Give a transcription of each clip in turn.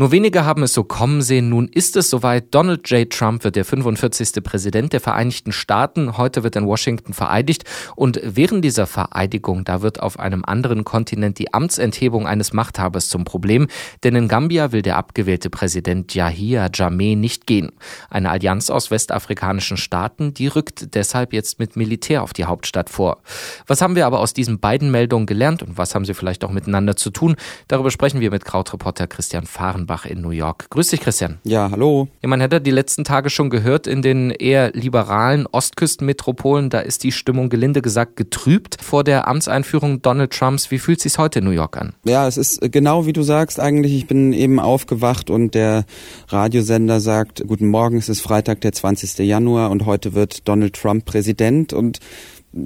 Nur wenige haben es so kommen sehen. Nun ist es soweit. Donald J. Trump wird der 45. Präsident der Vereinigten Staaten. Heute wird in Washington vereidigt. Und während dieser Vereidigung, da wird auf einem anderen Kontinent die Amtsenthebung eines Machthabers zum Problem. Denn in Gambia will der abgewählte Präsident Yahya Jammeh nicht gehen. Eine Allianz aus westafrikanischen Staaten, die rückt deshalb jetzt mit Militär auf die Hauptstadt vor. Was haben wir aber aus diesen beiden Meldungen gelernt und was haben sie vielleicht auch miteinander zu tun? Darüber sprechen wir mit Krautreporter Christian Fahren Offenbach in New York. Grüß dich, Christian. Ja, hallo. Ja, man hätte die letzten Tage schon gehört, in den eher liberalen Ostküstenmetropolen, da ist die Stimmung gelinde gesagt getrübt vor der Amtseinführung Donald Trumps. Wie fühlt es sich heute in New York an? Ja, es ist genau wie du sagst eigentlich. Ich bin eben aufgewacht und der Radiosender sagt, guten Morgen, es ist Freitag, der 20. Januar und heute wird Donald Trump Präsident und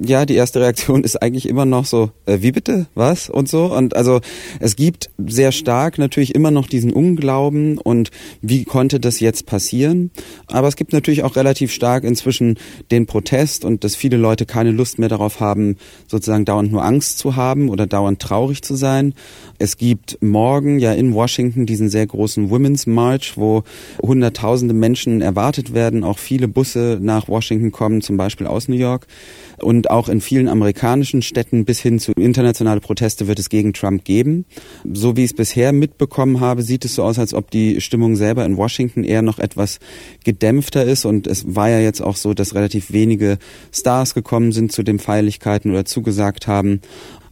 ja, die erste Reaktion ist eigentlich immer noch so, äh, wie bitte, was und so. Und also es gibt sehr stark natürlich immer noch diesen Unglauben und wie konnte das jetzt passieren. Aber es gibt natürlich auch relativ stark inzwischen den Protest und dass viele Leute keine Lust mehr darauf haben, sozusagen dauernd nur Angst zu haben oder dauernd traurig zu sein. Es gibt morgen ja in Washington diesen sehr großen Women's March, wo hunderttausende Menschen erwartet werden, auch viele Busse nach Washington kommen, zum Beispiel aus New York. Und auch in vielen amerikanischen Städten bis hin zu internationale Proteste wird es gegen Trump geben. So wie ich es bisher mitbekommen habe, sieht es so aus, als ob die Stimmung selber in Washington eher noch etwas gedämpfter ist. Und es war ja jetzt auch so, dass relativ wenige Stars gekommen sind zu den Feierlichkeiten oder zugesagt haben.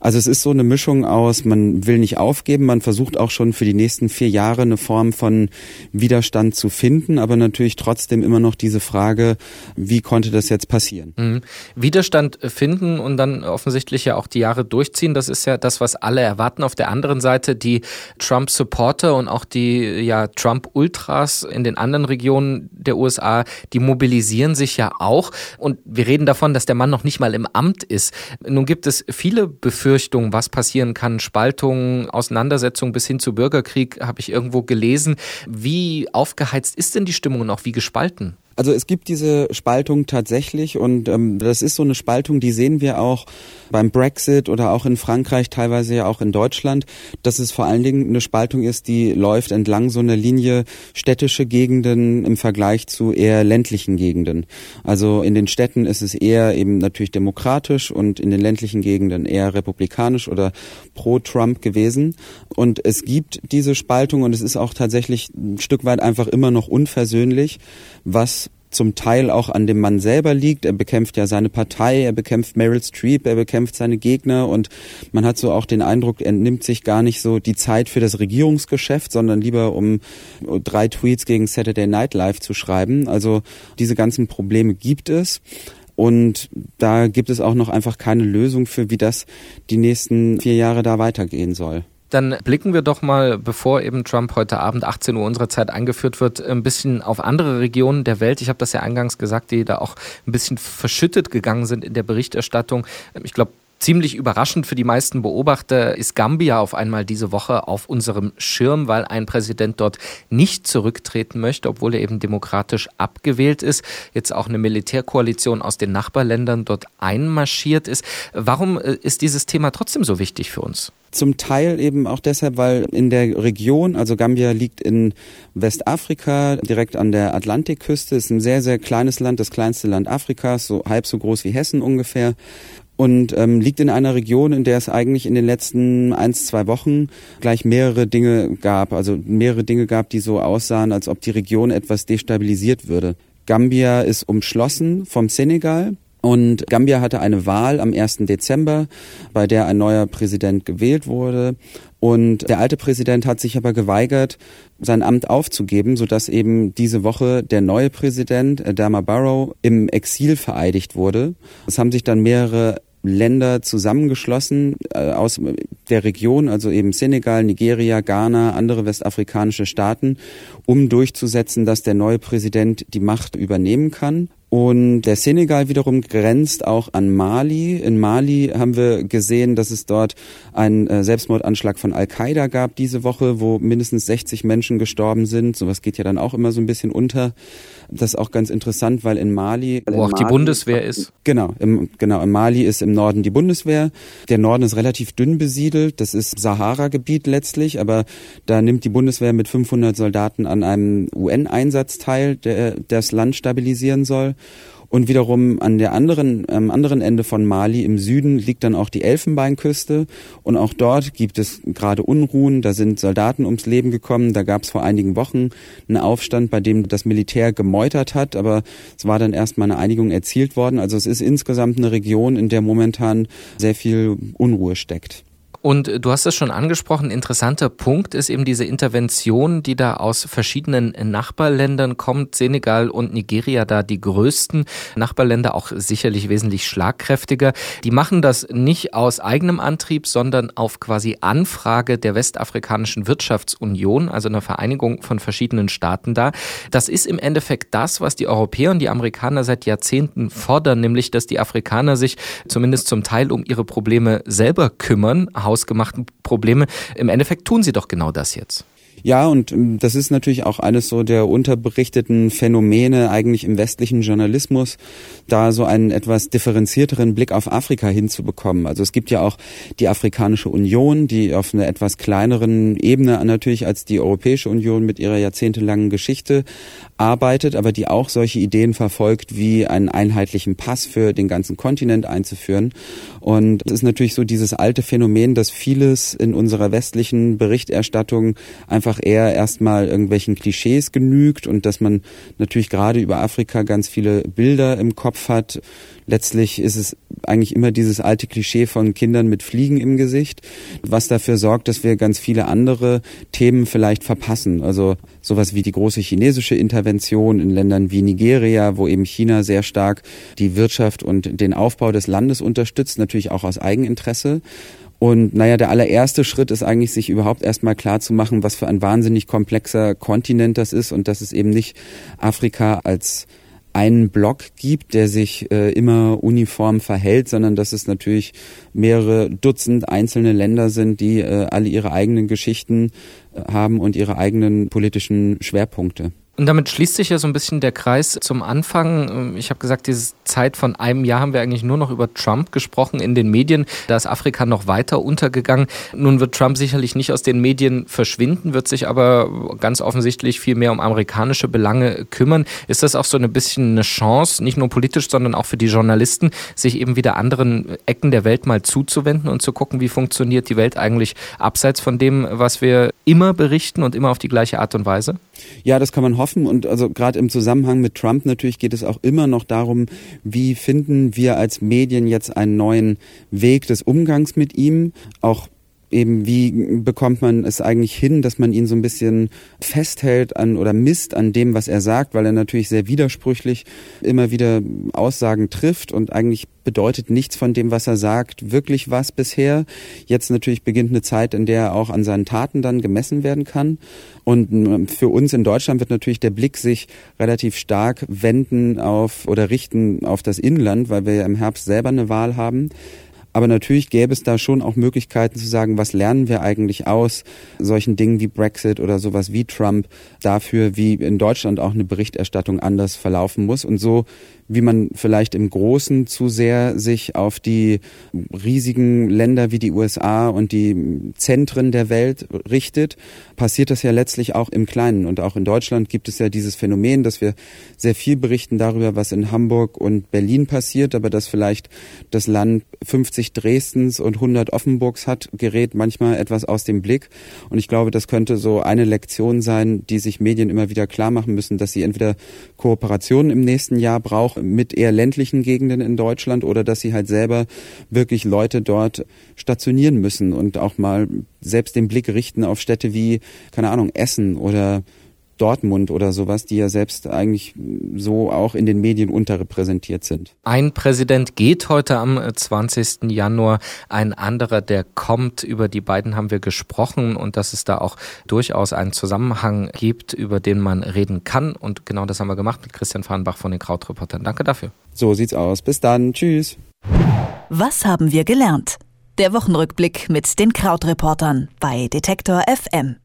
Also es ist so eine Mischung aus, man will nicht aufgeben, man versucht auch schon für die nächsten vier Jahre eine Form von Widerstand zu finden, aber natürlich trotzdem immer noch diese Frage, wie konnte das jetzt passieren? Mhm. Widerstand finden und dann offensichtlich ja auch die Jahre durchziehen, das ist ja das, was alle erwarten. Auf der anderen Seite die Trump-Supporter und auch die ja Trump-Ultras in den anderen Regionen der USA, die mobilisieren sich ja auch. Und wir reden davon, dass der Mann noch nicht mal im Amt ist. Nun gibt es viele Befürchtungen, Befürchtungen, was passieren kann, Spaltungen, Auseinandersetzungen bis hin zu Bürgerkrieg, habe ich irgendwo gelesen. Wie aufgeheizt ist denn die Stimmung und auch wie gespalten? Also es gibt diese Spaltung tatsächlich und ähm, das ist so eine Spaltung, die sehen wir auch beim Brexit oder auch in Frankreich, teilweise ja auch in Deutschland, dass es vor allen Dingen eine Spaltung ist, die läuft entlang so einer Linie städtische Gegenden im Vergleich zu eher ländlichen Gegenden. Also in den Städten ist es eher eben natürlich demokratisch und in den ländlichen Gegenden eher republikanisch oder pro Trump gewesen. Und es gibt diese Spaltung und es ist auch tatsächlich ein Stück weit einfach immer noch unversöhnlich, was zum Teil auch an dem Mann selber liegt. Er bekämpft ja seine Partei, er bekämpft Meryl Streep, er bekämpft seine Gegner und man hat so auch den Eindruck, er nimmt sich gar nicht so die Zeit für das Regierungsgeschäft, sondern lieber um drei Tweets gegen Saturday Night Live zu schreiben. Also diese ganzen Probleme gibt es. Und da gibt es auch noch einfach keine Lösung für, wie das die nächsten vier Jahre da weitergehen soll. Dann blicken wir doch mal, bevor eben Trump heute Abend 18 Uhr unserer Zeit eingeführt wird, ein bisschen auf andere Regionen der Welt. Ich habe das ja eingangs gesagt, die da auch ein bisschen verschüttet gegangen sind in der Berichterstattung. Ich glaube, Ziemlich überraschend für die meisten Beobachter ist Gambia auf einmal diese Woche auf unserem Schirm, weil ein Präsident dort nicht zurücktreten möchte, obwohl er eben demokratisch abgewählt ist. Jetzt auch eine Militärkoalition aus den Nachbarländern dort einmarschiert ist. Warum äh, ist dieses Thema trotzdem so wichtig für uns? Zum Teil eben auch deshalb, weil in der Region, also Gambia liegt in Westafrika, direkt an der Atlantikküste, ist ein sehr, sehr kleines Land, das kleinste Land Afrikas, so halb so groß wie Hessen ungefähr und ähm, liegt in einer Region, in der es eigentlich in den letzten eins, zwei Wochen gleich mehrere Dinge gab, also mehrere Dinge gab, die so aussahen, als ob die Region etwas destabilisiert würde. Gambia ist umschlossen vom Senegal. Und Gambia hatte eine Wahl am 1. Dezember, bei der ein neuer Präsident gewählt wurde. Und der alte Präsident hat sich aber geweigert, sein Amt aufzugeben, sodass eben diese Woche der neue Präsident, Adama Barrow, im Exil vereidigt wurde. Es haben sich dann mehrere Länder zusammengeschlossen äh, aus der Region, also eben Senegal, Nigeria, Ghana, andere westafrikanische Staaten, um durchzusetzen, dass der neue Präsident die Macht übernehmen kann. Und der Senegal wiederum grenzt auch an Mali. In Mali haben wir gesehen, dass es dort einen äh, Selbstmordanschlag von Al-Qaida gab diese Woche, wo mindestens 60 Menschen gestorben sind. Sowas geht ja dann auch immer so ein bisschen unter. Das ist auch ganz interessant, weil in Mali. Wo auch Mali, die Bundeswehr ist. Genau, im, genau. In Mali ist im Norden die Bundeswehr. Der Norden ist relativ dünn besiedelt. Das ist Sahara-Gebiet letztlich, aber da nimmt die Bundeswehr mit 500 Soldaten an einem UN-Einsatz teil, der das Land stabilisieren soll. Und wiederum an der anderen, am anderen Ende von Mali im Süden liegt dann auch die Elfenbeinküste. Und auch dort gibt es gerade Unruhen. Da sind Soldaten ums Leben gekommen. Da gab es vor einigen Wochen einen Aufstand, bei dem das Militär gemeutert hat. Aber es war dann erstmal eine Einigung erzielt worden. Also es ist insgesamt eine Region, in der momentan sehr viel Unruhe steckt. Und du hast es schon angesprochen, interessanter Punkt ist eben diese Intervention, die da aus verschiedenen Nachbarländern kommt. Senegal und Nigeria da die größten Nachbarländer, auch sicherlich wesentlich schlagkräftiger. Die machen das nicht aus eigenem Antrieb, sondern auf quasi Anfrage der Westafrikanischen Wirtschaftsunion, also einer Vereinigung von verschiedenen Staaten da. Das ist im Endeffekt das, was die Europäer und die Amerikaner seit Jahrzehnten fordern, nämlich dass die Afrikaner sich zumindest zum Teil um ihre Probleme selber kümmern, hausgemachten Probleme. Im Endeffekt tun sie doch genau das jetzt. Ja, und ähm, das ist natürlich auch eines so der unterberichteten Phänomene eigentlich im westlichen Journalismus, da so einen etwas differenzierteren Blick auf Afrika hinzubekommen. Also es gibt ja auch die Afrikanische Union, die auf einer etwas kleineren Ebene natürlich als die Europäische Union mit ihrer jahrzehntelangen Geschichte arbeitet, aber die auch solche Ideen verfolgt, wie einen einheitlichen Pass für den ganzen Kontinent einzuführen. Und es ist natürlich so dieses alte Phänomen, dass vieles in unserer westlichen Berichterstattung einfach eher erstmal irgendwelchen Klischees genügt und dass man natürlich gerade über Afrika ganz viele Bilder im Kopf hat. Letztlich ist es eigentlich immer dieses alte Klischee von Kindern mit Fliegen im Gesicht, was dafür sorgt, dass wir ganz viele andere Themen vielleicht verpassen. Also sowas wie die große chinesische Intervention in Ländern wie Nigeria, wo eben China sehr stark die Wirtschaft und den Aufbau des Landes unterstützt, natürlich auch aus Eigeninteresse. Und naja, der allererste Schritt ist eigentlich, sich überhaupt erstmal klar zu machen, was für ein wahnsinnig komplexer Kontinent das ist und dass es eben nicht Afrika als einen Block gibt, der sich äh, immer uniform verhält, sondern dass es natürlich mehrere Dutzend einzelne Länder sind, die äh, alle ihre eigenen Geschichten äh, haben und ihre eigenen politischen Schwerpunkte. Und damit schließt sich ja so ein bisschen der Kreis zum Anfang. Ich habe gesagt, diese Zeit von einem Jahr haben wir eigentlich nur noch über Trump gesprochen in den Medien. Da ist Afrika noch weiter untergegangen. Nun wird Trump sicherlich nicht aus den Medien verschwinden, wird sich aber ganz offensichtlich viel mehr um amerikanische Belange kümmern. Ist das auch so ein bisschen eine Chance, nicht nur politisch, sondern auch für die Journalisten, sich eben wieder anderen Ecken der Welt mal zuzuwenden und zu gucken, wie funktioniert die Welt eigentlich abseits von dem, was wir immer berichten und immer auf die gleiche Art und Weise? Ja, das kann man hoffen. Und also gerade im Zusammenhang mit Trump natürlich geht es auch immer noch darum, wie finden wir als Medien jetzt einen neuen Weg des Umgangs mit ihm, auch eben wie bekommt man es eigentlich hin, dass man ihn so ein bisschen festhält an oder misst an dem, was er sagt, weil er natürlich sehr widersprüchlich immer wieder Aussagen trifft und eigentlich bedeutet nichts von dem, was er sagt, wirklich was bisher. Jetzt natürlich beginnt eine Zeit, in der er auch an seinen Taten dann gemessen werden kann. Und ähm, für uns in Deutschland wird natürlich der Blick sich relativ stark wenden auf oder richten auf das Inland, weil wir ja im Herbst selber eine Wahl haben. Aber natürlich gäbe es da schon auch Möglichkeiten zu sagen, was lernen wir eigentlich aus solchen Dingen wie Brexit oder sowas wie Trump dafür, wie in Deutschland auch eine Berichterstattung anders verlaufen muss. Und so wie man vielleicht im Großen zu sehr sich auf die riesigen Länder wie die USA und die Zentren der Welt richtet, passiert das ja letztlich auch im Kleinen. Und auch in Deutschland gibt es ja dieses Phänomen, dass wir sehr viel berichten darüber, was in Hamburg und Berlin passiert, aber dass vielleicht das Land 50 Dresdens und 100 Offenburgs hat, gerät manchmal etwas aus dem Blick. Und ich glaube, das könnte so eine Lektion sein, die sich Medien immer wieder klar machen müssen, dass sie entweder Kooperationen im nächsten Jahr brauchen, mit eher ländlichen Gegenden in Deutschland oder dass sie halt selber wirklich Leute dort stationieren müssen und auch mal selbst den Blick richten auf Städte wie, keine Ahnung, Essen oder Dortmund oder sowas, die ja selbst eigentlich so auch in den Medien unterrepräsentiert sind. Ein Präsident geht heute am 20. Januar, ein anderer, der kommt. Über die beiden haben wir gesprochen und dass es da auch durchaus einen Zusammenhang gibt, über den man reden kann. Und genau das haben wir gemacht mit Christian Fahrenbach von den Krautreportern. Danke dafür. So sieht's aus. Bis dann. Tschüss. Was haben wir gelernt? Der Wochenrückblick mit den Krautreportern bei Detektor FM.